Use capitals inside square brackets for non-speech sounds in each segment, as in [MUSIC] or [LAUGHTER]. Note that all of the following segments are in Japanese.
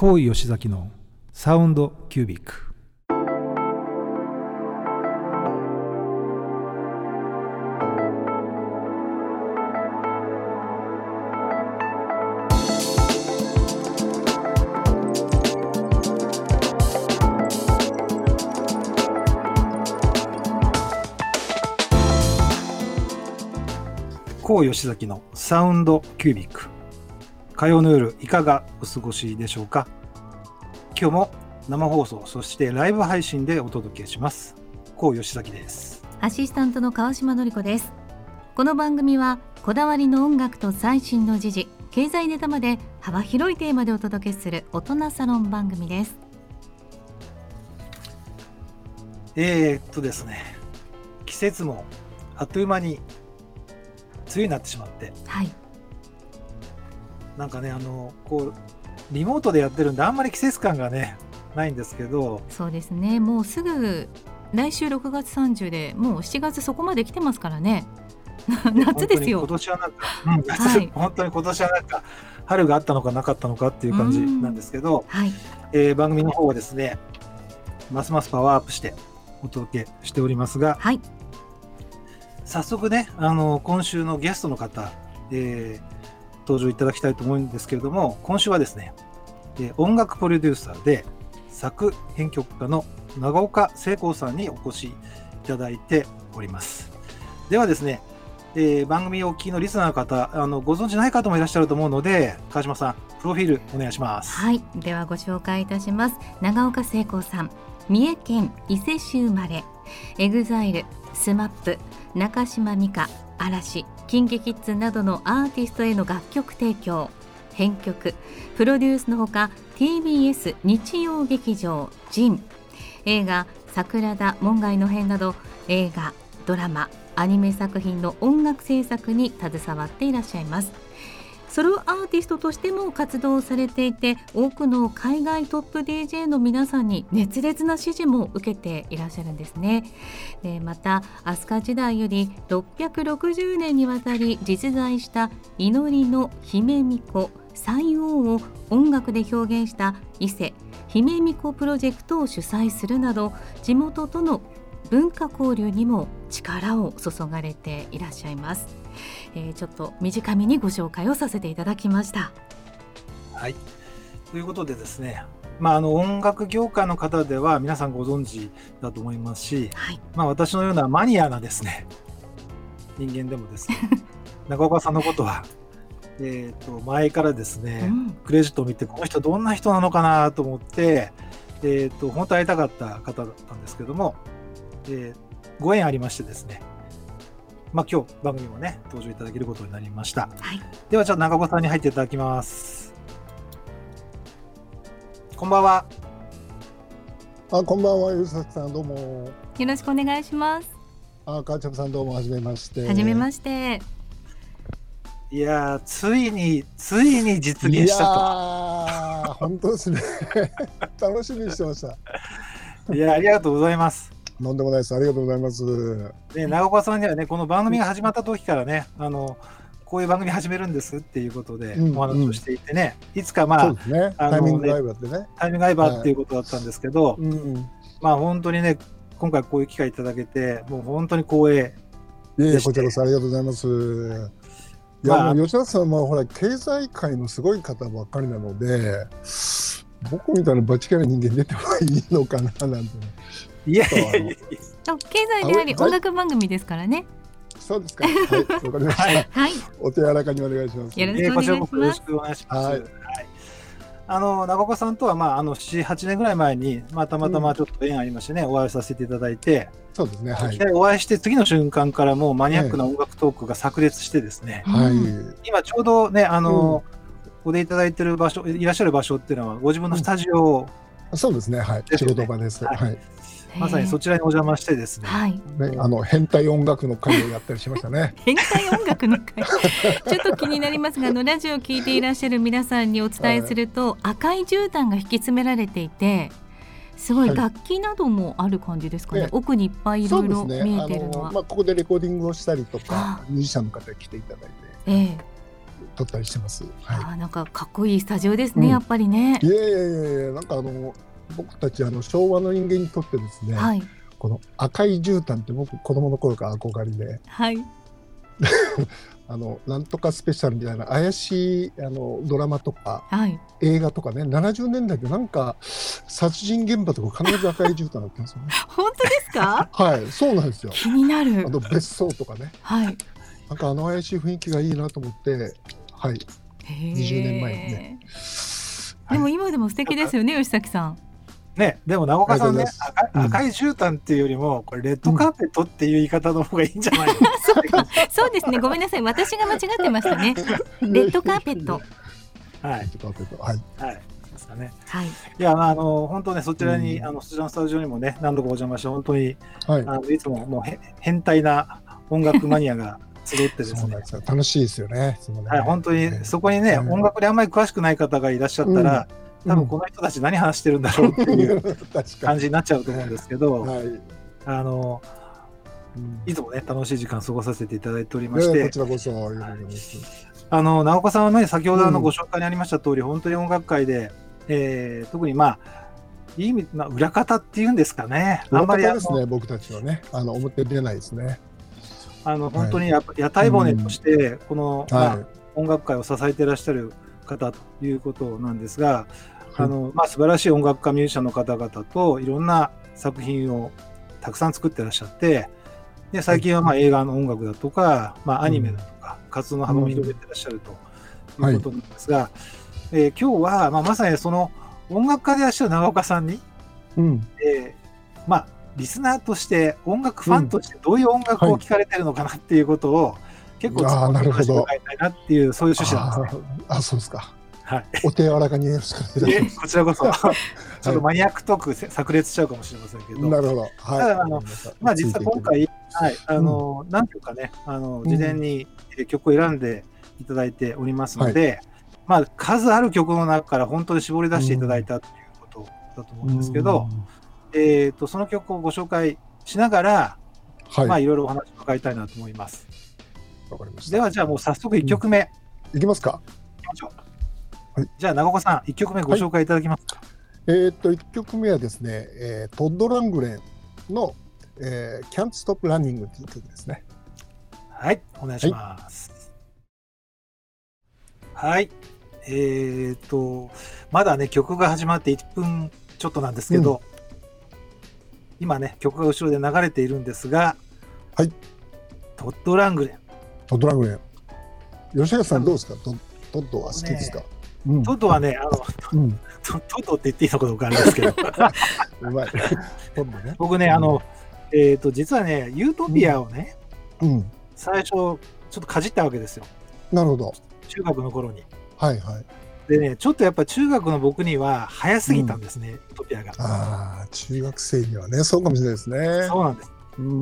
高井吉崎のサウンドキュービック。高吉崎のサウンドキュービック。火曜の夜いかがお過ごしでしょうか？今日も生放送そしてライブ配信でお届けします。高吉崎です。アシスタントの川島の子です。この番組はこだわりの音楽と最新の時事経済ネタまで幅広いテーマでお届けする大人サロン番組です。えー、っとですね。季節もあっという間に梅雨になってしまって、はい、なんかねあのこうリモートでやってるんであんまり季節感がねないんですけど。そうですね。もうすぐ来週6月30でもう7月そこまで来てますからね。[LAUGHS] 夏ですよ。今年はなんか、うんはい、本当に今年はなんか春があったのかなかったのかっていう感じなんですけど、はい。えー、番組の方はですねますますパワーアップしてお届けしておりますが、はい、早速ね、あの、今週のゲストの方、えー、登場いただきたいと思うんですけれども、今週はですね、え、音楽プロデューサーで、作編曲家の長岡聖光さんにお越しいただいております。ではですね、えー、番組をお聞きのリスナーの方、あのご存知ない方もいらっしゃると思うので、川島さん、プロフィールお願いします。はい、ではご紹介いたします。長岡成貢さん、三重県伊勢市生まれ、 EXILE、SMAP、中島美嘉、嵐、KinKi Kids などのアーティストへの楽曲提供編曲プロデュースのほか TBS 日曜劇場「JIN」映画「桜田門外の変」など映画ドラマアニメ作品の音楽制作に携わっていらっしゃいます。ソロアーティストとしても活動されていて多くの海外トップ DJ の皆さんに熱烈な支持も受けていらっしゃるんですねでまた飛鳥時代より660年にわたり実在した祈りの姫巫女西王を音楽で表現した伊勢姫巫女プロジェクトを主催するなど地元との文化交流にも力を注がれていらっしゃいます。えー、ちょっと短めにご紹介をさせていただきました。はい。ということでですね、まあ、あの音楽業界の方では皆さんご存知だと思いますし、はい、まあ、私のようなマニアなですね人間でもですね [LAUGHS] 中岡さんのことは、えー、と前からですね、うん、クレジットを見てこの人どんな人なのかなと思って、えー、と本当会いたかった方だったんですけども、えー、ご縁ありましてですねまあ、今日番組もね登場いただけることになりました、はい、ではじゃあ長岡さんに入っていただきます。こんばんは。あこんばんは吉崎さんどうも。よろしくお願いします。あ川ちさんどうもはじめまして。はじめまして。いやついについに実現したと。本当ですね。[LAUGHS] 楽しみにしてました。いやありがとうございますとんでもないです。ありがとうございます。で、長岡さんにはね、この番組が始まった時からね、あの。こういう番組始めるんですっていうことでお話をしていてね、うんうん、いつかまあ、ね、タイミングライバーでねタイミングライバーっていうことだったんですけど、はいうんうん、まあ本当にね今回こういう機会いただけてもう本当に光栄いえこちらこそありがとうございます。いや、まあ、吉田さんはほら経済界のすごい方ばっかりなので僕みたいなバチキャラ人間出てもいいのかななんて、いやいやいや経済であり音楽番組ですからね。そうですか。はい、わかりました。はい。お手柔らかにお願いします。よろしくお願いします。よろしくお願いします。はい。あの長岡さんとはまああの七八年ぐらい前にまあたまたまちょっと縁ありましてね、お会いさせていただいて、そうですね。はい。お会いして次の瞬間からもうマニアックな音楽トークが炸裂してですね。はい。今ちょうどねあの、お出いただいてる場所いらっしゃる場所っていうのはご自分のスタジオ、そうですね。はい。仕事場です。はい。まさにそちらにお邪魔してですね。はい。ね、あの変態音楽の会をやったりしましたね。[LAUGHS] 変態音楽の会。[LAUGHS] ちょっと気になりますが、あのラジオを聞いていらっしゃる皆さんにお伝えすると、はい、赤い絨毯が引き詰められていて。すごい楽器などもある感じですかね。はい、奥にいっぱいいろいろ見えてるのは。ね、まあここでレコーディングをしたりとか、ミュージシャンの方に来ていただいて。ええ撮ったりしてます。はい、あなんかかっこいいスタジオですね、うん、やっぱりね。いやいやいやいやなんかあの僕たちあの昭和の人間にとってですね、はい、この赤い絨毯って僕子供の頃から憧れで、はい、[LAUGHS] あのなんとかスペシャルみたいな怪しいあのドラマとか、はい、映画とかね70年代でなんか殺人現場とか必ず赤い絨毯だったんですよね。[LAUGHS] 本当ですか？[LAUGHS] はいそうなんですよ。気になる。あの別荘とかね。はい。なんかあの怪しい雰囲気がいいなと思ってはい20年前にね。でも今でも素敵ですよね、吉崎さん。ね、でも長岡さんね、赤赤い絨毯っていうよりも、これレッドカーペットっていう言い方の方がいいんじゃない [LAUGHS] そうですね、ごめんなさい、私が間違ってましたね。[LAUGHS] レッドカーペット。はい。レッドカーペット、はい。はい。ですかね。はい。いや、あの、本当ね、そちらに、あの、そちらのスタジオにもね、何度かお邪魔して、本当に。はい。あの、いつも、もう、へ、変態な音楽マニアが。集ってですね。楽しいですよね。はい、本当に、そこにね、音楽にあんまり詳しくない方がいらっしゃったら。多分この人たち何話してるんだろうっていう [LAUGHS] 感じになっちゃうと思うんですけど、はい、あの、いつもね楽しい時間過ごさせていただいておりまして、こちらこそあの直岡さんはね先ほどあのご紹介にありました通り、うん、本当に音楽界で、えー、特にまあいい意味、まあ、裏方っていうんですかね。あんまりですね、僕たちはね、あの表出ないですね。あの本当にや、はい、屋台骨として、この、うん、まあ、はい、音楽界を支えていらっしゃる方ということなんですが、あのまあ、素晴らしい音楽家ミュージシャンの方々といろんな作品をたくさん作ってらっしゃってで最近はまあ映画の音楽だとか、まあ、アニメだとか、活動の幅を広げてらっしゃるということなんですが、はい、えー、今日は、まあ、まさにその音楽家でいらっしゃる長岡さんに、うん。えー、まあ、リスナーとして音楽ファンとしてどういう音楽を聴かれてるのかなっていうことを、結構突っ込んで伺い。たいなっていうそういう趣旨なんですね。あそうですか。はい、お手柔らかによろしくお願いします。こちらこそ、[LAUGHS] [LAUGHS] ちょっとマニアックトーク炸裂しちゃうかもしれませんけど。なるほど。はい、ただあの、まあ、実は今回、はい、あの、うん、なんていうかね、あの、事前に曲を選んでいただいておりますので、はい、まあ、数ある曲の中から本当に絞り出していただいたということだと思うんですけど、うん、えっ、と、その曲をご紹介しながら、はい、まあ、いろいろお話を伺いたいなと思います。わかりました。では、じゃあもう早速1曲目。うん、いきますか。いきましょう。はい、じゃあ長岡さん1曲目ご紹介いただけますか、はい、えー、っと1曲目はですね、えー、トッド・ラングレンの、えー「Can't Stop Running」という曲ですね。はいお願いします。はい、はい、えー、っとまだね曲が始まって1分ちょっとなんですけど、うん、今ね曲が後ろで流れているんですがはい。トッド・ラングレン。トッド・ラングレン。吉川さんどうですか？トトッドは好きですか、ねトドはね、あの、うん、トトって言っていいのかどうかあるんですけど。[LAUGHS] うまい。僕ね、あの、えっ、ー、と、実はね、ユートピアをね、うん、最初、ちょっとかじったわけですよ。なるほど。中学の頃に。はいはい。でね、ちょっとやっぱ中学の僕には早すぎたんですね、うん、ユートピアが。ああ、中学生にはね、そうかもしれないですね。そうなんです。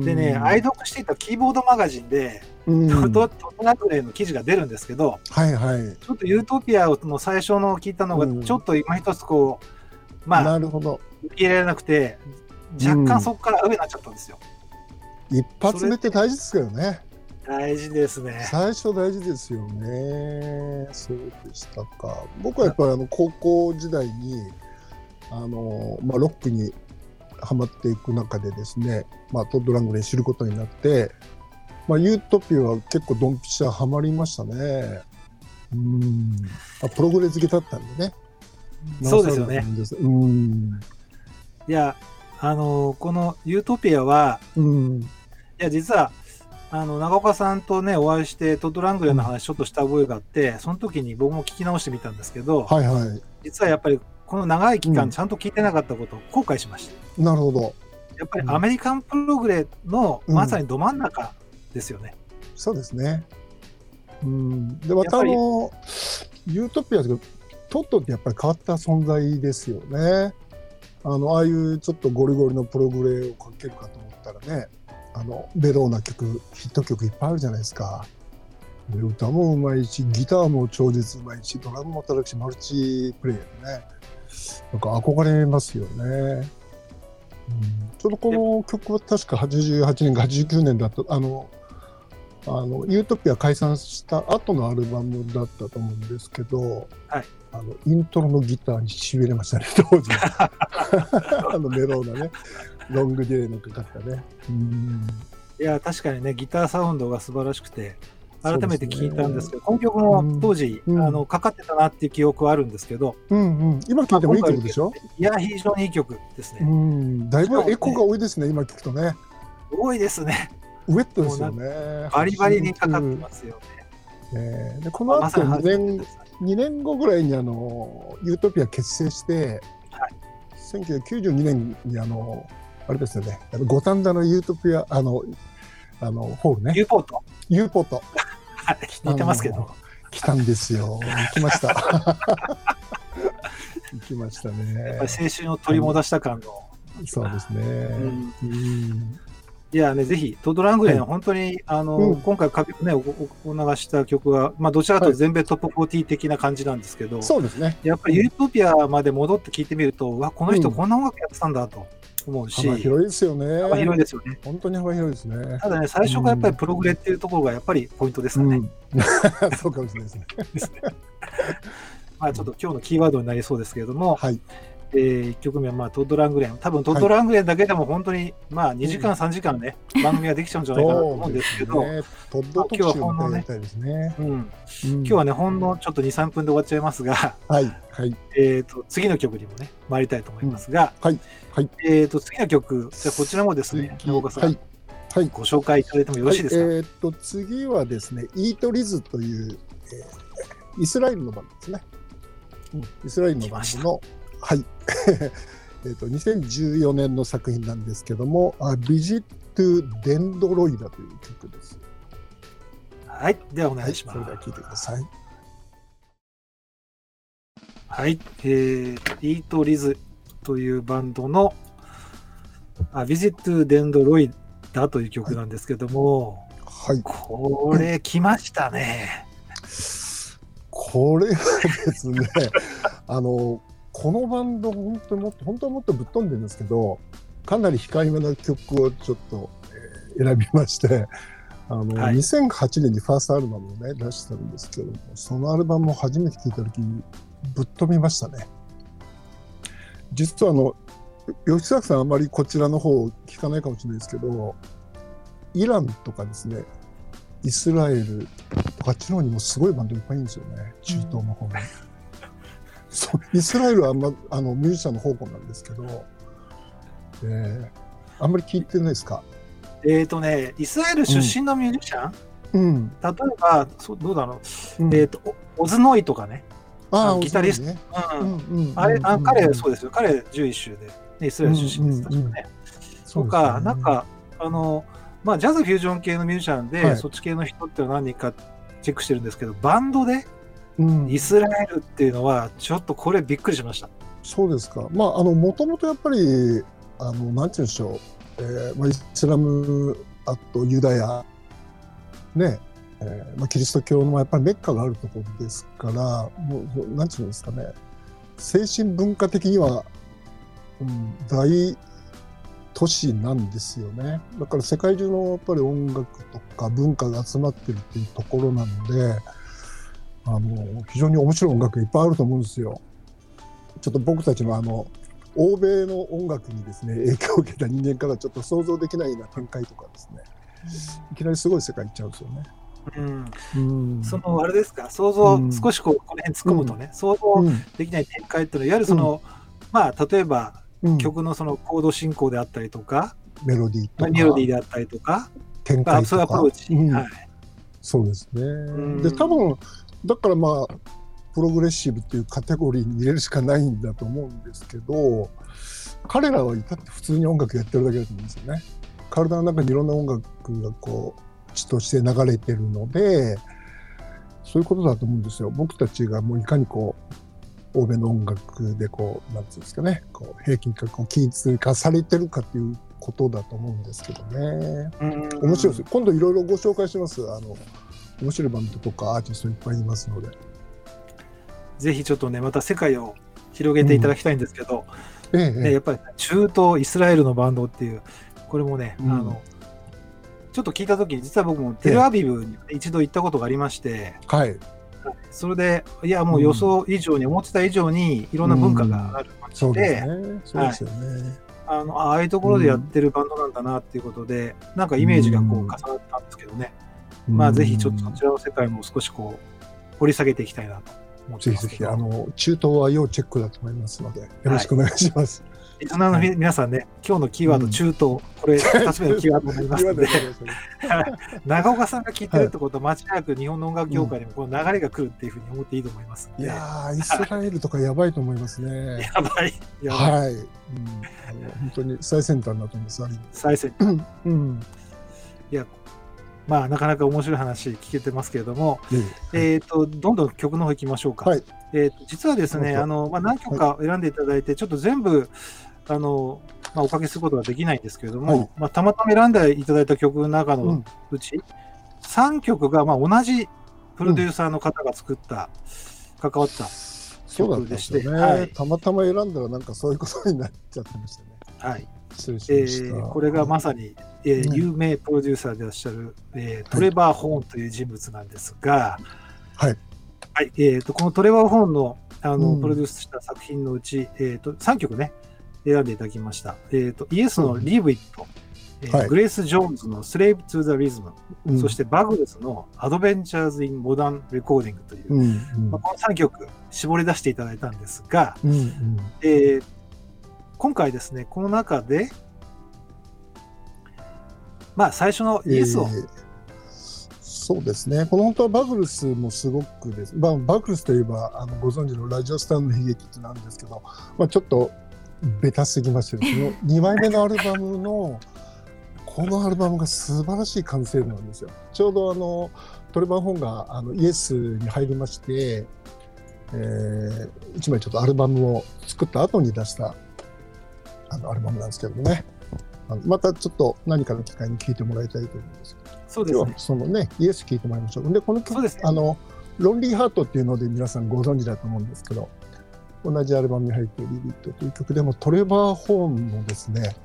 でね、愛読していたキーボードマガジンで、トトトナグレの記事が出るんですけど、はいはい、ちょっとユートピアの最初の聞いたのが、ちょっと今一つこう、まあ、なるほど受け入れられなくて、若干そこから上になっちゃったんですよ。一発目って大事ですけどね。大事ですね。最初大事ですよね。そうでしたか。僕はやっぱりあの高校時代に、あのまあ、ロックにはまっていく中でですね、まあ、トッド・ラングレー知ることになって、まあ、ユートピアは結構ドンピシャはまりましたね。うんあプログレ好きだったんでね。そうですよね。うんいや、あのこのユートピアは、うん、いや、実は、あの長岡さんとねお会いしてトッド・ラングレーの話ちょっとした覚えがあって、その時に僕も聞き直してみたんですけど、はいはい、実はやっぱりこの長い期間ちゃんと聞いてなかったことを後悔しました。うん、なるほど。やっぱりアメリカンプログレのまさにど真ん中ですよね。うん、そうですね。うん、でまたあのユートピアですけどトットってやっぱり変わった存在ですよね。あのああいうちょっとゴリゴリのプログレをかけるかと思ったらねあのベローな曲ヒット曲いっぱいあるじゃないですか。で歌もうまいしギターも超絶うまいしドラムも叩くしマルチプレイヤーでねなんか憧れますよね。うん、ちょうどこの曲は確か88年か89年だとあのあのユートピア解散した後のアルバムだったと思うんですけど、はい、あのイントロのギターにしびれましたね当時。[LAUGHS] あのメローなねロングディレイのかかったね。うん。いや確かにねギターサウンドが素晴らしくて改めて聞いたんですけど、ね、この曲も当時、うん、あのかかってたなっていう記憶はあるんですけど、うんうん、今聴いてもいい曲でしょ？いや非常にいい曲ですね、うん、だいぶエコが多いですね今聞くとね。多いですねウェットですよね。バリバリにかかってますよね、ねでこの後2年、ま、2年後ぐらいにあのユートピア結成して、はい、1992年にあのあれですよね。五反田のユートピアあのあのホールね。U ポート？U ポート。似てますけど。来たんですよ。行きました。行きましたね。やっぱり青春を取り戻した感の、そうですね、うん。うんいやね、ぜひ、トッド・ラングレーの本当に、はい、あの、うん、今回かけ、ね、おお流した曲は、まあ、どちらかというと全米トップ40的な感じなんですけど、そうですね。やっぱりユートピアまで戻って聞いてみると、うわ、この人こんな音楽やってたんだと思うし、幅広いですよね。幅広いですよね。本当に幅広いですね。ただね、最初がやっぱりプログレっていうところがやっぱりポイントですかね。うん、[LAUGHS] そうかもしれないですね。ですね。まあちょっと今日のキーワードになりそうですけれども、はい、えー、1曲目はまあトッド・ラングレン、多分トッド・ラングレンだけでも本当に、まあ2時間、3時間ね、番組ができちゃうんじゃないかなと思うんですけど、ね、トッド特集はほんのね、ねうん、今日はね、ほんのちょっと2、3分で終わっちゃいますが、はい。はい。えーと、次の曲にもね、参りたいと思いますが、うん、はい。はい。えーと、次の曲、じゃこちらもですね、長岡さん、はい。はい、ご紹介いただいてもよろしいですか？はい、えーと、次はですね、イートリズという、えー、イスラエルのバンドですね。うん、イスラエルのバンドの、はい。[LAUGHS] えと2014年の作品なんですけども「ビジット・デンドロイダ」という曲です。はい、ではお願いします。はい、それでは聴いてください。はい、えー、イート・リズというバンドのあビジット・デンドロイダという曲なんですけども、はい、これ来ましたね。これはですね、[LAUGHS] あのこのバンド本当にもっと本当はもっとぶっ飛んでるんですけどかなり控えめな曲をちょっと、えー、選びましてあの、はい、2008年にファーストアルバムをね出したんですけどもそのアルバムを初めて聴いた時にぶっ飛びましたね。実はあの吉崎さんあんまりこちらの方聞かないかもしれないですけどイランとかですねイスラエルとかあっちの方にもすごいバンドいっぱいいるんですよね。中東の方に。そうイスラエルはあんまあのミュージシャンの宝庫なんですけど、えー、あんまり聞いてないですか？えっ、ー、とねイスラエル出身のミュージシャン、うん、例えばそどうだろう、うん、えっ、ー、とオズノイとかね。あギタリスト、ね、うん。あれあ彼そうですよ。彼11州で、ね、イスラエル出身です確かね、とか、ね、なんかあのまあジャズフュージョン系のミュージシャンで、はい、そっち系の人って何人かチェックしてるんですけどバンドでイスラエルっていうのは、ちょっとこれびっくりしました。そうですか。まあ、あの、もともとやっぱり、あの、なんていうんでしょう。えー、まあ、イスラム、あとユダヤ、ね、えーまあ、キリスト教のやっぱりメッカがあるところですから、もう、なんていうんですかね。精神文化的には、うん、大都市なんですよね。だから世界中のやっぱり音楽とか文化が集まってるっていうところなので、あの非常に面白い音楽がいっぱいあると思うんですよ。ちょっと僕たちのあの欧米の音楽にですね影響を受けた人間からちょっと想像できないような展開とかですね、いきなりすごい世界行っちゃうんですよね。うん、うん、そのあれですか？想像、うん、少しこうこの辺突っ込むとね、うん、想像できない展開っていうのはいわゆるその、まあ例えば、曲のそのコード進行であったりとかメロディーとか。メロディーであったりとか展開とか、そういうアプローチ、はい、そうですね、で多分だからまあプログレッシブっていうカテゴリーに入れるしかないんだと思うんですけど彼らは至って普通に音楽やってるだけだと思うんですよね。体の中にいろんな音楽がこう血として流れてるのでそういうことだと思うんですよ。僕たちがもういかにこう欧米の音楽でこうなんていうんですかねこう平均化こう均一化されてるかっていうことだと思うんですけどね。面白いです今度いろいろご紹介します。あの面白いバンドとかアーティストいっぱいいますので。ぜひちょっとね、また世界を広げていただきたいんですけど、うん、ええ、やっぱり中東イスラエルのバンドっていう、これもね、うん、あのちょっと聞いたときに、実は僕もテルアビブに一度行ったことがありまして、はい。それで、いや、もう予想以上に、思ってた以上にいろんな文化がある街で。そうですよね。あのああいうところでやってるバンドなんだなっていうことで、なんかイメージがこううん重なったんですけどね、まあぜひちょっとそちらの世界も少しこう掘り下げていきたいなと思ってぜひぜひ、ますけどあの、中東は要チェックだと思いますので、よろしくお願いします。リスナーのみ皆さんね、今日のキーワード、うん中東、これ、2つ目のキーワードになりますので、長岡さんが聞いてるってことは、間違いなく日本の音楽業界にもこの流れが来るっていうふうに思っていいと思いますのいで、やー、イスラエルとかやばいと思いますね。やばい、やばい、はい。うん、本当に最先端だと思います。あれ再生。うん。いや、まあ、なかなか面白い話聞けてますけれども、ねえっ、と、どんどん曲の方行きましょうか。はい。えーと実はですね、あの、まあ、何曲か選んでいただいて、ちょっと全部、あの、まあ、おかけすることはできないんですけれども、はい。まあ、たまたま選んでいただいた曲の中のうん。うち、3曲が、まあ、同じプロデューサーの方が作った、関わった、そうだったんですよね、はい。たまたま選んだらなんかそういうことになっちゃってましたね。はい。失礼しえました。ーこれがまさに、えーね有名プロデューサーでいらっしゃる、えートレバー・ホーンという人物なんですが、はい。はいえー、とこのトレバー・ホーンのあの、うん。プロデュースした作品のうち、えー、と3曲ね、選んでいただきました。えー、とイエスの Leave It、えーはい。グレース・ジョーンズの Slave to the Rhythm、うん。そしてバグレスの Adventures in Modern Recording という、うんうん。まあ、この3曲絞り出していただいたんですが、うんうん。えー今回ですね、この中で、まあ、最初のイエスを、えーそうですね、この本当はバグルスもすごくです、まあ、バグルスといえばあのご存知のラジオスタンの悲劇ってなんですけど、まあ、ちょっとベタすぎますよ、この2枚目のアルバムのこのアルバムが素晴らしい完成度なんですよ。ちょうどあのトレバー・ホンがあのイエスに入りまして、えー、1枚ちょっとアルバムを作った後に出したあのアルバムなんですけどもね。あのまたちょっと何かの機会に聴いてもらいたいと思うんですけどそうですね今日は。そのね、イエス聞いてもらいましょう。で、この曲、ねあの、ロンリーハートっていうので皆さんご存知だと思うんですけど、同じアルバムに入っているリビットという曲でもトレバー・ホーンのですね、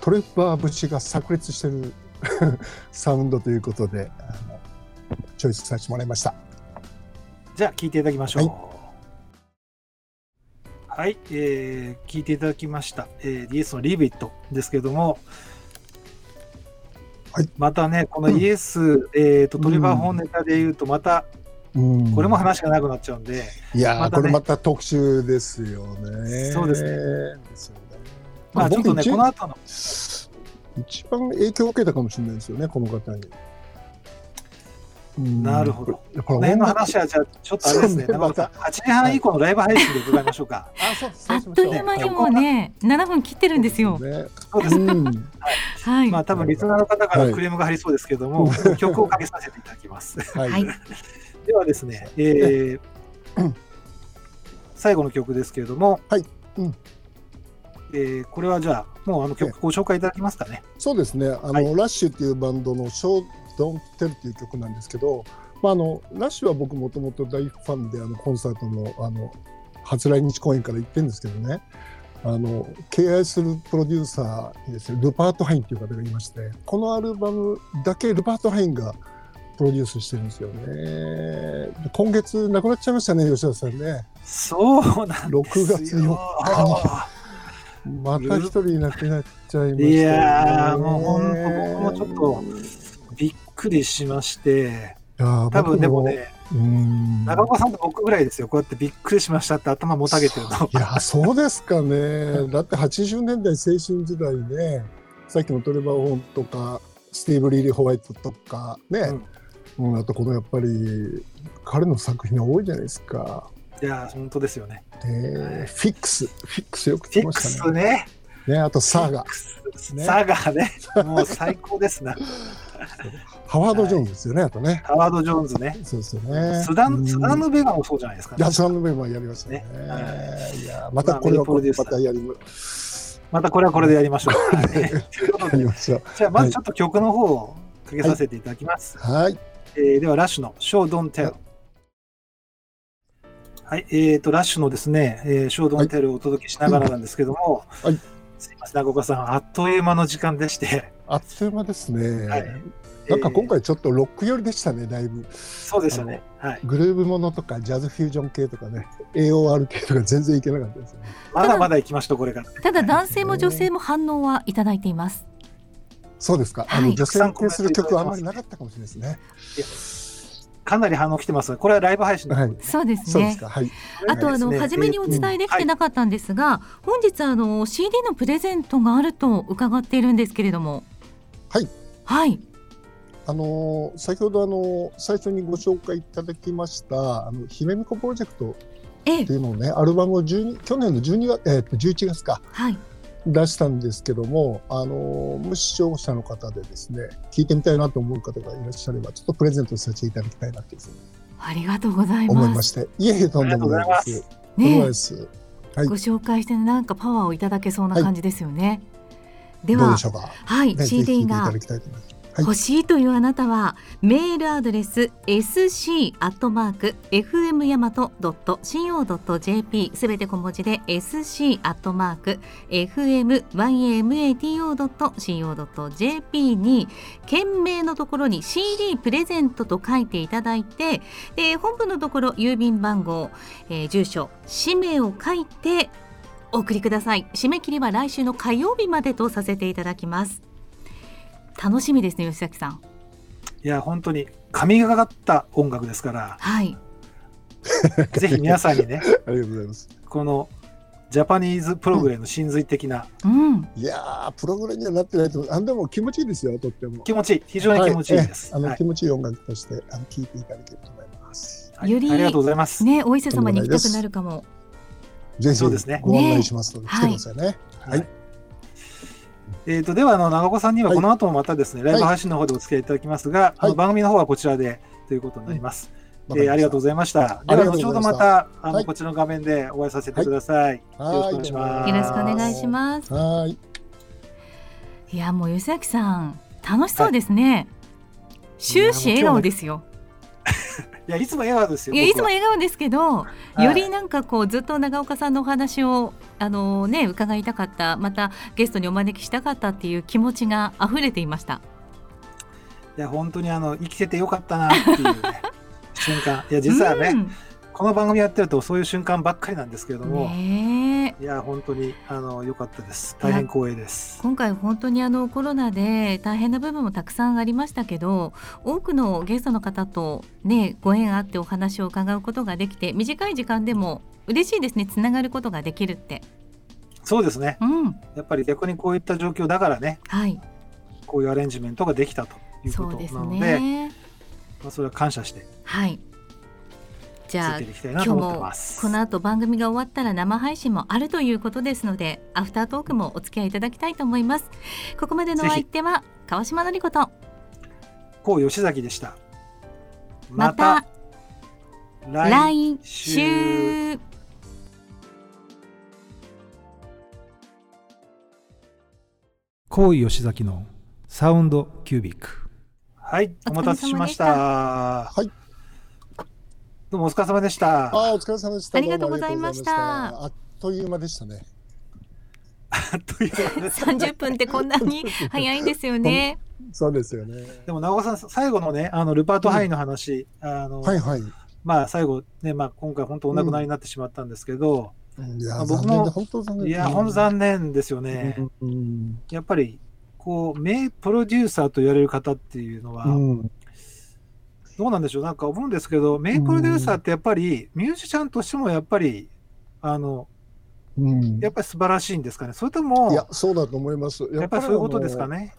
トレバー節が炸裂してる [LAUGHS] サウンドということで、あのチョイスさせてもらいました。じゃあ、聞いていただきましょう。はい、えー聞いていただきました。えーイエスの Leave It ですけれども、はいまたね、このイエス、えーとトレバー本ネタで言うと、また、うんこれも話がなくなっちゃうんで、いやー、またねこれまた特集ですよね。そうですねですよね。まあちょっとね、この後の、一番影響を受けたかもしれないですよね、この方に。うんなるほど。この辺の話は、じゃあ、ちょっとあれですね、そうね長尾さん、8時半以降のライブ配信で伺いましょうか。あ、そう、あっという間にもうね、7分切ってるんですよ。ね。そうです。うん。はい。まあ、多分リスナーの方からクレームが入りそうですけれども、曲をかけさせていただきます。ははいい。[LAUGHS] ではですね、えー最後の曲ですけれども、はいうんえーこれはじゃあ、もうあの曲ご紹介いただけますかね。そうですね。あの、はいラッシュっていうバンドのショードンテルっていう曲なんですけど、まああのラッシュは僕もともと大ファンであのコンサートのあの初来日公演から行ってるんですけどね。あの敬愛するプロデューサーにですねルパート・ハインという方がいましてこのアルバムだけルパート・ハインがプロデュースしてるんですよね今月亡くなっちゃいましたね吉田さんねそうなんですよ。6月4また一人いなくなっちゃいましたよねいやーもう本当僕もちょっとくりしまして、多分でも僕ね、うん長岡さんと僕ぐらいですよ、こうやってびっくりしましたって頭もたげてるの。いやそうですかねだって80年代青春時代ねさっきのトレバー・ホーンとかスティーブ・リーリー・ホワイトとかね、うんあとこのやっぱり彼の作品が多いじゃないですか。いやー、本当ですよね。えーフィックス、フィックスよくフィック聞きましたね。スね。ねあとサーガ、ねサガね。もう最高ですな。ハワード・ジョーンズですよね、あとね。ハワード・ジョーンズね。そうですよね。スダン、うんスダンヌ・ベガもそうじゃないですか、いや、スダンヌ・ベガやりましたね。いや、またこれはまあメインプロデューサーまたやりままたこれはこれでやりましょう。じゃあ、まずちょっと曲の方をかけさせていただきます。はい。えーでは、ラッシュの Show Don't Tell。はい、えーと、ラッシュのですね、えー、Show Don't Tell をお届けしながらなんですけども、はいすいません、中岡さん、あっという間の時間でして。あっという間ですね。はいなんか今え回ちょっとロック寄りでしたね、だいぶ。ーそうですよね。はい。グルーブものとかジャズフュージョン系とかね、AOR 系とか全然いけなかったですね。まだまだ行きましょう、これから。ただ男性も女性も反応はいただいています。そうですか。あはいの女性に関する曲はあんまりなかったかもしれないですね。かなり反応来てます。これはライブ配信の方でそうですね。そうですか。はい。あとあの、はい初めにお伝えできてなかったんですが、本日あの CD のプレゼントがあると伺っているんですけれども。はい。はい。あのー先ほどあのー最初にご紹介いただきましたあの姫みこプロジェクトええっていうのをねアルバムを12去年の12月、えー、と11月かはい。出したんですけども、あのー無視聴者の方でですね聞いてみたいなと思う方がいらっしゃればちょっとプレゼントさせていただきたいなというふうにありがとうござい思いま。ますしていえいえとんでもないです。ありがとんでもないね。はいご紹介してなんかパワーをいただけそうな感じですよね。ではどうでしょうか。はい、CD が欲しいというあなたは、メールアドレス sc アットマーク fm ヤマトドット co ドット jp すべて小文字で sc アットマーク fm yamato ドット co ドット jp に件名のところに CD プレゼントと書いていただいて、で本部のところ郵便番号、えー住所、氏名を書いてお送りください。締め切りは来週の火曜日までとさせていただきます。楽しみですね吉崎さん。いや、本当に神がかった音楽ですから、はい。[LAUGHS] ぜひ皆さんにね、[LAUGHS] ありがとうございます。このジャパニーズプログレの真髄的な。うん。いやープログラムにはなってないと思う。あでも気持ちいいですよとっても。気持ちいい、非常に気持ちいいです。はええあの、はい。気持ちいい音楽としてあの聞いていただけると思います。はい。よりありがとうございます。ねお伊勢様に行きたくなるかも。ぜひそうですね。ご案内しますので、ね。来てくださいね。はいえー、とではあの長岡さんにははい。この後もまたですね、ライブ配信の方でお付き合いいただきますが、あのはい番組の方はこちらでということになります。わかりました。えーありがとうございました。でありがとうございました。は後ほどまたあの、はい。こちらの画面でお会いさせてください。はよろしくお願いします。よろしくお願いします。はーい。いやもう吉崎さん楽しそうですね、終始笑顔ですよいやいつも笑顔ですよ。いやいつも笑顔ですけど、はいよりなんかこうずっと長岡さんのお話をあのね伺いたかったまたゲストにお招きしたかったっていう気持ちが溢れていましたいや本当にあの生きててよかったなっていう、ね、[LAUGHS] 瞬間。いや実はね、うんこの番組やってるとそういう瞬間ばっかりなんですけれども、ねえ。いや本当にあの良かったです。大変光栄です。今回本当にあのコロナで大変な部分もたくさんありましたけど多くのゲストの方とねご縁あってお話を伺うことができて短い時間でも嬉しいですね。つながることができるって。そうですね。うん。やっぱり逆にこういった状況だからね、はい。こういうアレンジメントができたということなので、ね。まあ、それは感謝して。はいじゃあ今日も。この後番組が終わったら生配信もあるということですのでアフタートークもお付き合いいただきたいと思いますここまでのお相手は川島のりことこう吉崎でした。また来来週週高井吉崎のサウンドキュービック。はい、お待たせしました。はい。どうもお疲れ様でした。あーお疲れ様でした。ありがとうございましたあっという間でしたね。ということで30分 [LAUGHS] ってこんなに早いんですよね。そうですよね。でも長岡さん最後のねあのルパート・ハイの話、あの、はいはい。まあ最後ねまあ今回本当お亡くなりになってしまったんですけど、いやあ僕も残念で本当残念。いや本当残念ですよね。うんやっぱりこう名プロデューサーと言われる方っていうのは、うんどうなんでしょうなんか思うんですけど名プロデューサーってやっぱりミュージシャンとしてもやっぱりあのうんやっぱり素晴らしいんですかねそれともいやそうだと思います。やっぱりそういうことですかね。ね。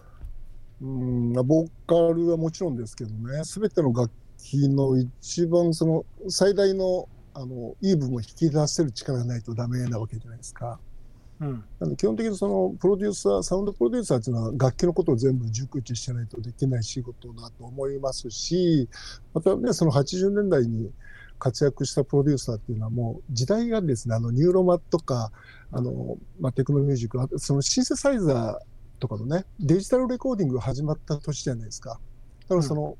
うん、ボーカルはもちろんですけどね、すべての楽器の一番その最大のあのいい部分を引き出せる力がないとダメなわけじゃないですか。うん、なの基本的にそのプロデューサー、サウンドプロデューサーっていうのは楽器のことを全部熟知してないとできない仕事だと思いますし、またね、その80年代に活躍したプロデューサーっていうのはもう時代がですね、あのニューロマとか、あの、まあ、テクノミュージック、そのシンセサイザーとかのね、デジタルレコーディングが始まった年じゃないですか。だからその、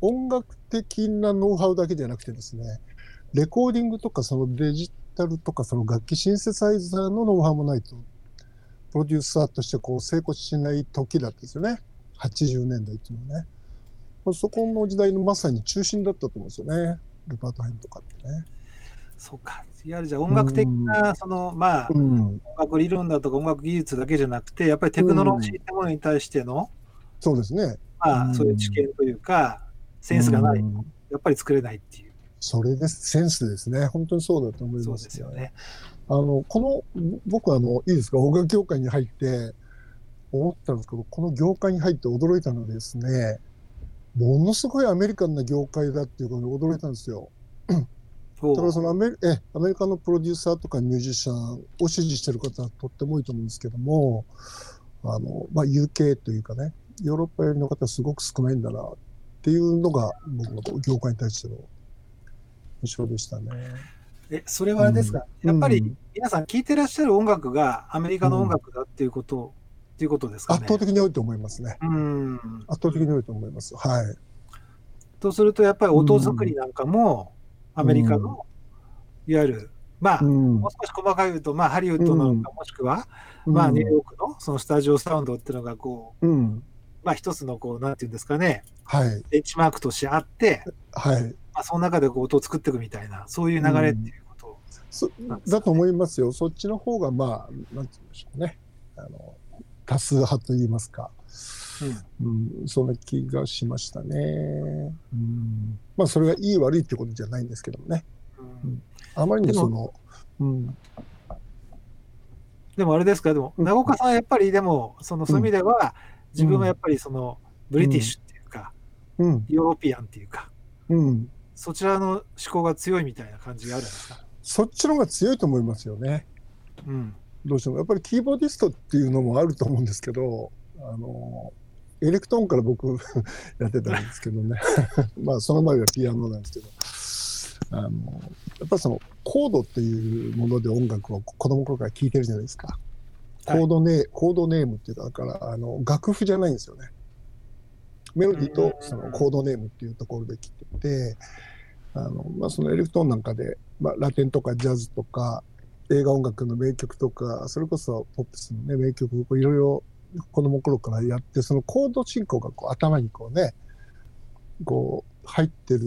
音楽的なノウハウだけじゃなくてですね、レコーディングとかそのデジタルとかその楽器シンセサイザーのノウハウもないとプロデューサーとしてこう成功しない時だったんですよね。80年代っていうのはね。そこの時代のまさに中心だったと思うんですよね。ルパート・ハインとかってね。そうか。いわゆるじゃあ音楽的な、その、まあ、うん、音楽理論だとか音楽技術だけじゃなくて、やっぱりテクノロジーってものに対しての、そうですね。まあ、そういう知見というか、センスがないと、やっぱり作れないっていう。それです。センスですね。本当にそうだと思います、そうですよね。あの、この、僕はあの、いいですか、音楽業界に入って、思ったんですけど、この業界に入って驚いたのはですね、ものすごいアメリカンな業界だっていうことに驚いたんですよ。だからそのアメえアメリカのプロデューサーとかミュージシャンを支持してる方はとっても多いと思うんですけども、あの、まあ、UK というかね、ヨーロッパ寄りの方はすごく少ないんだなっていうのが僕の業界に対しての印象でしたね。え、それはあれですか、うん、やっぱり皆さん聴いてらっしゃる音楽がアメリカの音楽だっていうこと、うん、っていうことですか、ね、圧倒的に多いと思いますね。うん。圧倒的に多いと思います。はい。とすると、やっぱり音作りなんかも、アメリカの、いわゆる、まあ、もう少し細かく言うと、まあ、ハリウッドなのか、もしくは、まあ、ニューヨークのそのスタジオサウンドっていうのが、こう、まあ、一つの、こう、なんていうんですかね、はい。ベンチマークとしてあって、はい。まあ、その中でこう音を作っていくみたいな、そういう流れっていうこと、ね、だと思いますよ。そっちの方が、まあ、なんて言うんでしょうね。あの、多数派といいますか。うん、うん、そんな気がしましたね。うん、まあ、それがいい悪いってことじゃないんですけどもね。うん、あまりにその、うん。でもあれですか、でも、長岡さんはやっぱりでも、そのそういう意味では、自分はやっぱりその、ブリティッシュっていうか、うん、ヨーロピアンっていうか、うん、そちらの思考が強いみたいな感じがあるんですか？そっちの方が強いと思いますよね。うん、どうしても。やっぱりキーボーディストっていうのもあると思うんですけど、あの、エレクトーンから僕 [LAUGHS] やってたんですけどね。[LAUGHS] まあ、その前はピアノなんですけど、あの、やっぱそのコードっていうもので音楽を子供の頃から聴いてるじゃないですか。コードネ、はい、コードネームっていうか、だから、あの、楽譜じゃないんですよね。メロディーとそのコードネームっていうところで来てて、あの、まあ、そのエレクトーンなんかで、まあ、ラテンとかジャズとか、映画音楽の名曲とか、それこそポップスのね、名曲をいろいろ子供の頃からやって、そのコード進行がこう頭にこうね、こう入ってる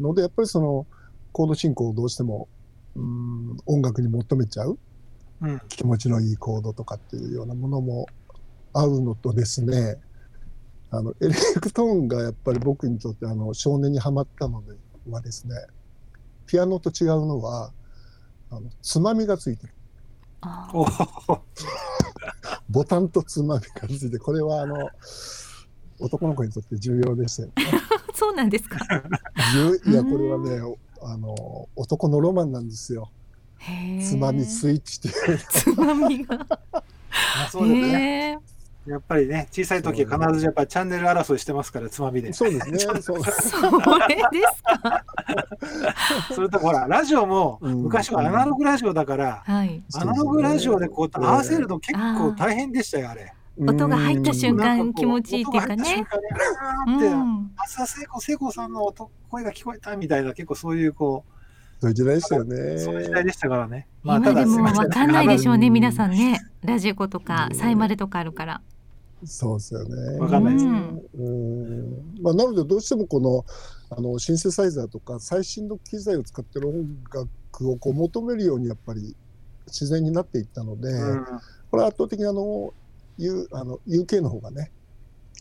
ので、やっぱりそのコード進行をどうしても、うん、音楽に求めちゃう、うん、気持ちのいいコードとかっていうようなものもあるのとですね、あの、エレクトーンがやっぱり僕にとってあの少年にはまったのではですね、ピアノと違うのは、あのつまみがついてる。[LAUGHS] ボタンとつまみがついてこれはあの男の子にとって重要でしたよね。[LAUGHS] そうなんですか。いやこれはねあの男のロマンなんですよ。つまみスイッチっていう。つまみが。[LAUGHS] そうですね。やっぱりね、小さい時は必ずやっぱチャンネル争いしてますから、つまみで。そうですね。[LAUGHS] そうそれですか？[LAUGHS] それとほら、ラジオも昔はアナログラジオだから、アナログラジオでこう合わせるの結構大変でしたよ、あれ。音が入った瞬間気持ちいいっていうかね。あさ聖子聖子さんの音声が聞こえたみたいな結構そういうこう。そういう時代でしたよね。そういう時代でしたからね。まあ、今でもわかんないでしょうね、皆さんね。ラジコとか、サイマルとかあるから。そうですよね。わかんないですね。うん。まあ、なので、どうしてもこの、あの、シンセサイザーとか、最新の機材を使ってる音楽をこう求めるように、やっぱり自然になっていったので、うん、これは圧倒的にあの、U、あの、UK の方がね、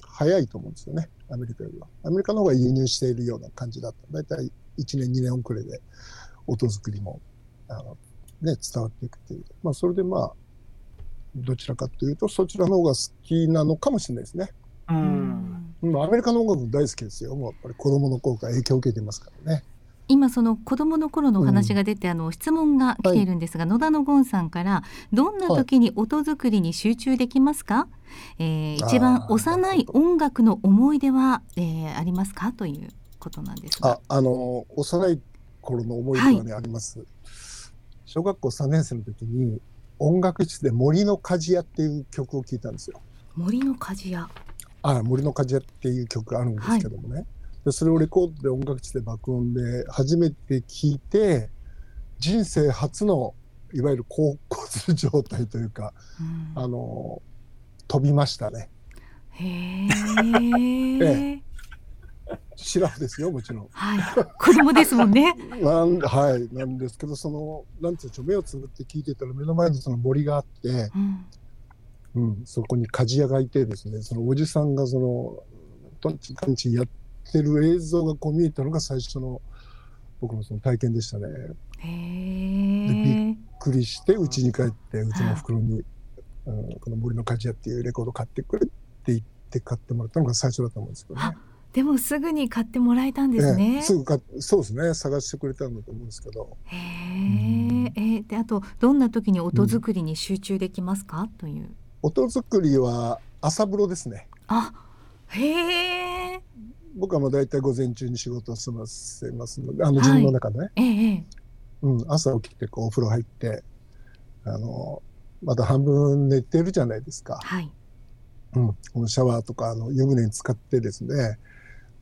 早いと思うんですよね、アメリカよりは。アメリカの方が輸入しているような感じだった。だいたい1年、2年遅れで、音作りも、あの、ね、伝わっていくっていう。まあ、それでまあ、どちらかというと、そちらの方が好きなのかもしれないですね。うん。アメリカの音楽大好きですよ。もうやっぱり子供の頃から影響を受けてますからね。今その子供の頃のお話が出て、うん、あの質問が来ているんですが、はい、野田のゴンさんからどんな時に音作りに集中できますか、はい、えー、一番幼い音楽の思い出は、えー、ありますか？ということなんですがああの幼い頃の思い出はね、はい、あります小学校3年生の時に音楽室で森の鍛冶屋っていう曲を聴いたんですよ。森の鍛冶屋あ森の鍛冶屋っていう曲があるんですけどもね、はい、でそれをレコードで音楽室で爆音で初めて聴いて人生初のいわゆる高骨状態というか、うんあの飛びましたね。へ [LAUGHS] ええ。シラフですよもちろん。はい。子供ですもんね。[LAUGHS] なんはいなんですけどそのなんていうんでしょう目をつぶって聞いてたら目の前にその森があって、うん。うん、そこに鍛冶屋がいてですねそのおじさんがそのトンチントンチンやってる映像がこう見えたのが最初の僕のその体験でしたね。へびえ。っくりして家に帰ってうちの袋に、うん、この森の鍛冶屋っていうレコード買ってくれって言って買ってもらったのが最初だと思うんですけどね。でもすぐに買ってもらえたんですええね。すぐかそうですね探してくれたんだと思うんですけどへえ。えーであとどんな時に音作りに集中できますか、という。音作りは朝風呂ですねあ。へえ。僕はもう大体午前中に仕事を済ませますのであのはい自分の中でね、ええええ。うん、朝起きてこうお風呂入ってあのまだ半分寝てるじゃないですか、はい。うん、このシャワーとかあの湯船に使ってですね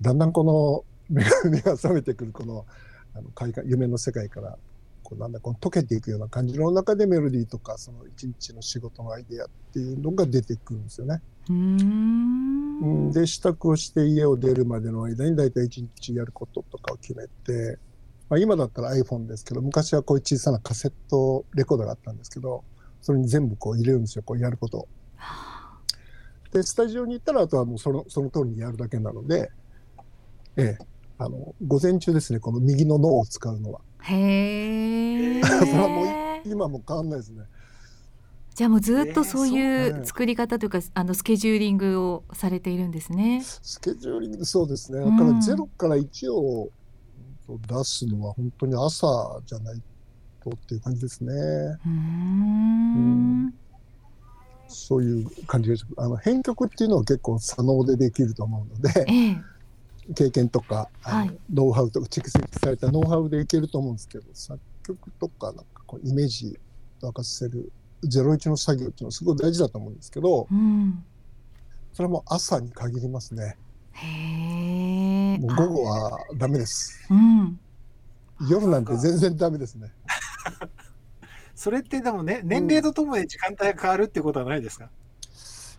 だんだんこの目が覚めてくるこのあの夢の世界からこうなんだこの溶けていくような感じの中でメロディーとかその一日の仕事のアイデアっていうのが出てくるんですよね。うーん。うん、で支度をして家を出るまでの間に大体一日やることとかを決めて、まあ、今だったら iPhone ですけど昔はこういう小さなカセットレコーダーがあったんですけどそれに全部こう入れるんですよこうやることでスタジオに行ったらあとはもうそのその通りにやるだけなので、ええ、あの午前中ですねこの右の脳を使うのはあへえ。[LAUGHS] それはもう今も変わんないですね。じゃあもうずっとそういうねう作り方というか、あのスケジューリングをされているんですね。スケジューリングそうですねだうんから0から1を出すのは本当に朝じゃないとっていう感じですね。うーん。そういう感じです。あの編曲っていうのは結構左脳でできると思うので、ええ。経験とか、はいノウハウとか蓄積されたノウハウでいけると思うんですけど、作曲とかなんかこうイメージ沸かせる01の作業っていうのはすごい大事だと思うんですけど、うん。それも朝に限りますね。へえ。もう午後はダメです。あ。うん。夜なんて全然ダメですね。[LAUGHS] それってでもね、年齢とともに時間帯が変わるってことはないですか、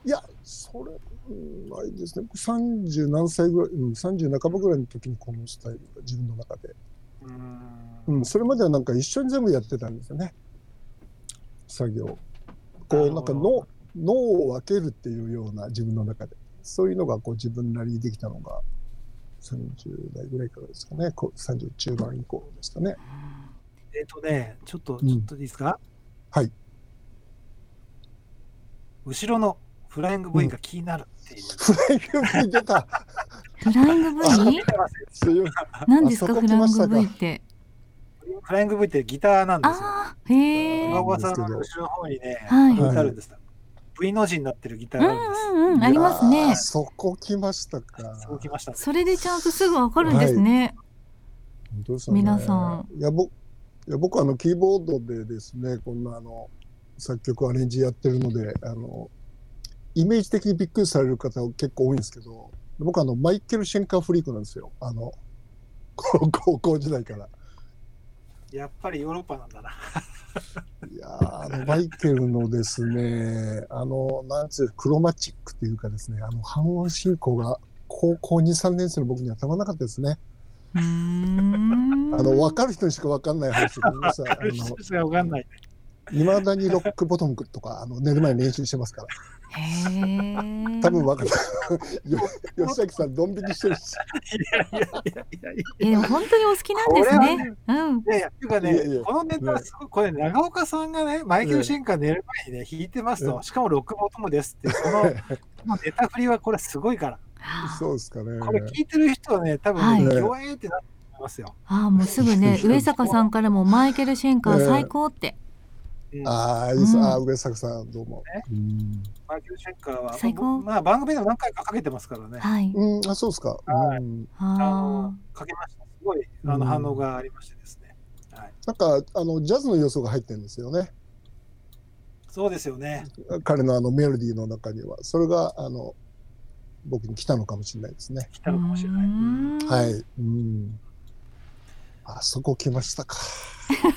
いや、それ、うんないですね。30何歳ぐらい、うん、30半ばぐらいの時にこのスタイルが自分の中で。うーんうん、それまではなんか一緒に全部やってたんですよね。作業。こう、なんか脳、脳を分けるっていうような自分の中で。そういうのがこう自分なりにできたのが30代ぐらいからですかね。こう30中盤以降ですかね。えっ、とね、ちょっと、うんちょっといいですか、はい。後ろのフライング部員が気になるっていう。フライング V 出た。フライング V？何ですかフライング V って？フライング V ってギターなんですよ。ああ、へえ。の後ろの方にね、はいあるんです。V の字になってるギターうがあるんです。んうん、ありますねー。そこ来ましたか。そうきましたね。それでちゃんとすぐわかるんですね。本当ですよね皆さん。いや、僕、いや僕はあの、キーボードでですね、こんなあの、作曲アレンジやってるので、あの、イメージ的にびっくりされる方結構多いんですけど、僕あの、マイケル・シェンカーフリークなんですよ。あの、高 [LAUGHS] 高校時代から。やっぱりヨーロッパなんだな。いやーあのマイケルのですね、あの、なんつう、クロマチックっていうかですね、あの、半音進行が高校2、3年生の僕にはたまらなかったですね。うーん。あの、分かる人にしか分かんない話でごめんなさい。いまだにロックボトムとか、あの、寝る前に練習してますから。多分分かる。[LAUGHS] よ吉崎さん、ドン引きしてるし。いやいやいやいやい本当にお好きなんですね。うん。いやいや、っていうかね、いやいやこのネタはすごい、これ、長岡さんがね、マイケル・シェンカー寝る前にね、弾いてますと、しかもロックボトムですってこの、[LAUGHS] このネタ振りはこれすごいから。そうですかね。これ聞いてる人はね、多分ね、はいギョエーってなってますよ。ああ、もうすぐ [LAUGHS] ね、上坂さんからもマイケル・シェンカー最高って。うんああ、いいです。うんああ、上坂さん、どうも。うん。マイケル・シェンカーは、最高まあ、番組でも何回かかけてますからね。はい。うん、あ、そうですか。はいうん。ああの、かけました。すごい、あの、うん反応がありましてですね。はい。なんか、あの、ジャズの要素が入ってるんですよね。そうですよね。彼のあのメロディーの中には。それが、あの、僕に来たのかもしれないですね。来たのかもしれない。いはい。うん。あそこ来ましたか。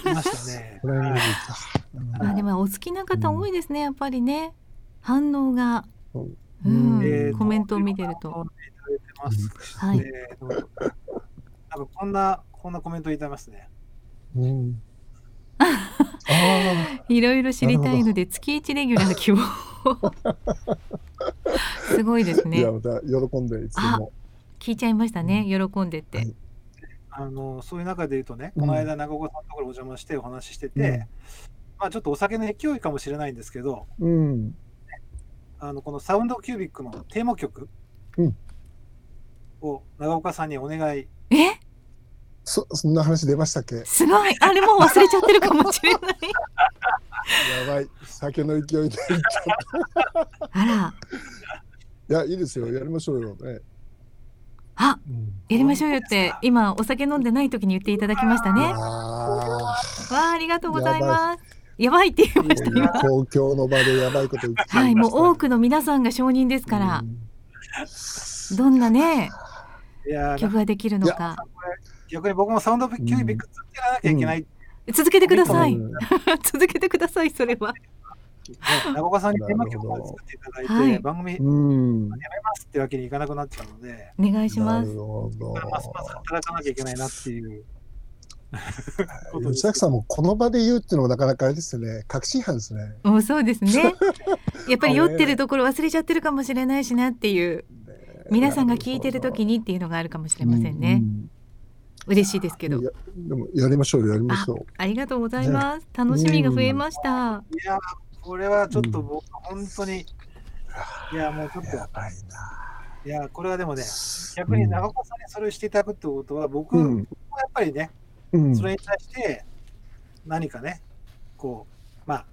来ましたね。[LAUGHS] まあでもお好きな方多いですね、やっぱりね。反応が、そううんえーとコメントを見てると。はいえーとなんかこんなこんなコメントいただきますね。うん。いろいろ知りたいので月一レギュラー希望。[LAUGHS] すごいですねいや、。また喜んでいつも。聞いちゃいましたね。喜んでって。はいあのそういう中で言うとね、うんこの間長岡さんのところお邪魔してお話ししてて、うんまあちょっとお酒の勢いかもしれないんですけど、うん。あのこのサウンドキュービックのテーマ曲うんを長岡さんにお願い。え？そ、そんな話出ましたっけ？すごい。あれもう忘れちゃってるかもしれない。[LAUGHS] やばい、酒の勢いで言っちゃっあら。た。いや、いいですよ、やりましょうよね。あ、うん。やりましょうよって今お酒飲んでない時に言っていただきましたね。わああ、ありがとうございます。やばいって言いまあ、した今。公共の場でやばいこと言ってはい、もう多くくの皆さんが承認ですから、どんなねいやー曲ができるのか逆に僕もサウンドキュービック続けなきゃいけない、ね続けてください。うん [LAUGHS] 続けてください。それは。長岡さんにテーマ曲を作っていただいて、はい番組やうん。めますってわけにいかなくなっちゃうので、お願いしますますます働かなきゃいけないなっていう吉崎さんもこの場で言うっていうのもなかなかあれですよね。確信犯ですね。もうそうですね。[LAUGHS] やっぱり酔ってるところ忘れちゃってるかもしれないしなっていう皆さんが聞いてる時にっていうのがあるかもしれませんね。嬉しいですけどでもやりましょうよやりましょう。ありがとうございます。楽しみが増えました。いやー、これはちょっと僕、本当に、いや、もうちょっと、やばいな。いや、これはでもね、逆に長岡さんにそれをしていただくってことは、僕もうん。やっぱりね、うん。それに対して何かね、こう、まあ、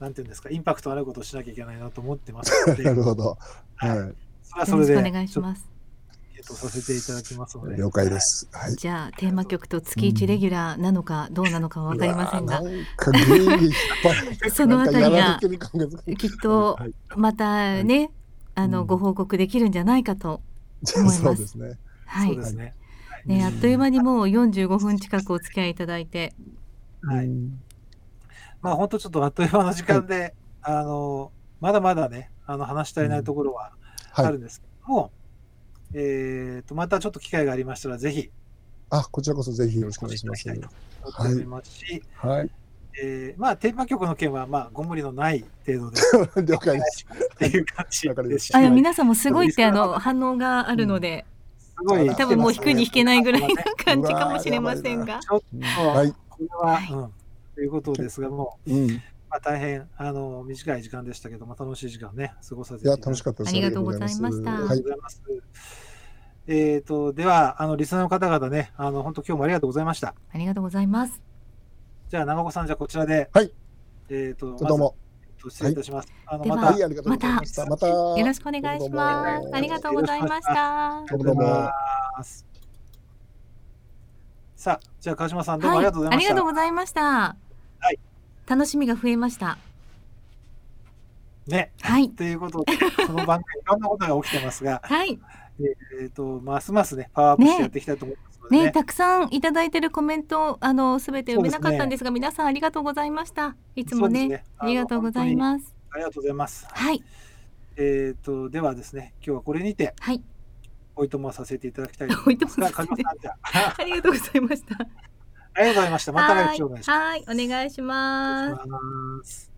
なんていうんですか、インパクトあることをしなきゃいけないなと思ってますので、[LAUGHS] なるほど。はいはそれはそれで、よろしくお願いします。ちょっとさせていただきますのい。で。了解です。はい。じゃあテーマ曲と月一レギュラーなのかどうなのかは分かりませんがうんそのあたりがきっとはいまたね、あうんのご報告できるんじゃないかと、思いますそうですね。はいそうで。すね。ね、あっという間にもう45分近くお付き合いいただいて、はいうんまあ本当ちょっとあっという間の時間で、あの、まだまだね、あの話し足りないところはあはい。るんですけども、えっと、またちょっと機会がありましたら、ぜひ、あ、こちらこそぜひよろしくお願いします。お越しいただきたい。はい。えーまあ、テーマ曲の件は、まあ、ご無理のない程度で。[LAUGHS] 了解です。っていう感じわかりましでしたた。あ皆さんもすごいってあの反応があるので、すごい、多分もう引くに引けないぐらいなね感じかもしれませんが、ちょっうんと、はい。これは、はい。うん、ということですが、もう、うん。いまあ、大変あの短い時間でしたけども、楽しい時間をね、過ごさせていや、ただき楽しかったです。ありがとうございましたありがとうございます。えっ、と、では、あの、リスナーの方々ね、あの、本当今日もありがとうございました。ありがとうございます。じゃあ、長子さん、じゃあこちらで、はい。えっ、と、どうも。失礼いたします。あの、ではまた、はい、ありがとうございました。また。よろしくお願いします。ありがとうございました。どうもどうも。ます。さあ、じゃあ川島さんどうもありがとうございました。ありがとうございました。はい楽しみが増えました。ね。はい。ということで、この番組いろんなことが起きてますが、[LAUGHS] はい。えっ、と、ますますね、パワーアップしてやっていきたいと思いますのでね。ね、たくさんいただいてるコメント、あの、すべて読めなかったんですが、皆さんありがとうございました。いつもね、ねありがとうございます。ありがとうございます。はい。えっ、と、ではですね、今日はこれにて、はい。おいとまさせていただきたいと思いますが、[LAUGHS] ありがとうございました。ありがとうございました。また来週お願いしはい、はいお願いします。ます。